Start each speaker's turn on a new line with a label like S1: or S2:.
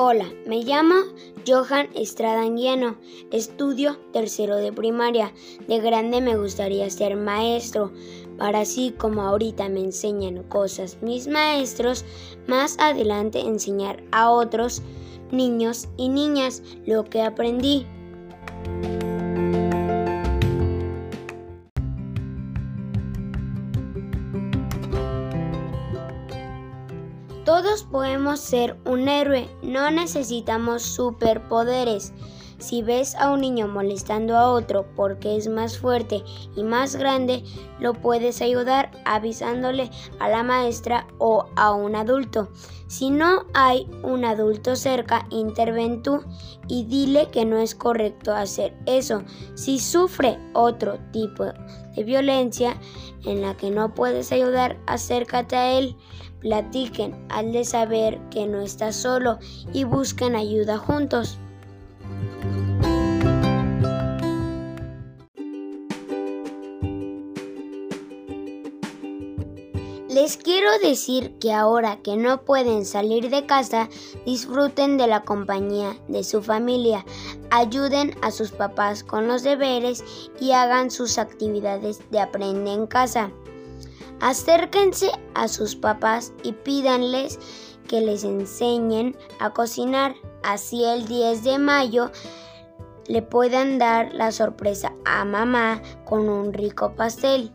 S1: Hola, me llamo Johan Estrada Anguiano, estudio tercero de primaria. De grande me gustaría ser maestro, para así como ahorita me enseñan cosas mis maestros, más adelante enseñar a otros niños y niñas lo que aprendí. Todos podemos ser un héroe, no necesitamos superpoderes. Si ves a un niño molestando a otro porque es más fuerte y más grande, lo puedes ayudar avisándole a la maestra o a un adulto. Si no hay un adulto cerca, interven tú y dile que no es correcto hacer eso. Si sufre otro tipo de violencia en la que no puedes ayudar, acércate a él, platiquen de saber que no estás solo y busquen ayuda juntos. Les quiero decir que ahora que no pueden salir de casa, disfruten de la compañía de su familia, ayuden a sus papás con los deberes y hagan sus actividades de aprender en casa. Acérquense a sus papás y pídanles que les enseñen a cocinar. Así el 10 de mayo le puedan dar la sorpresa a mamá con un rico pastel.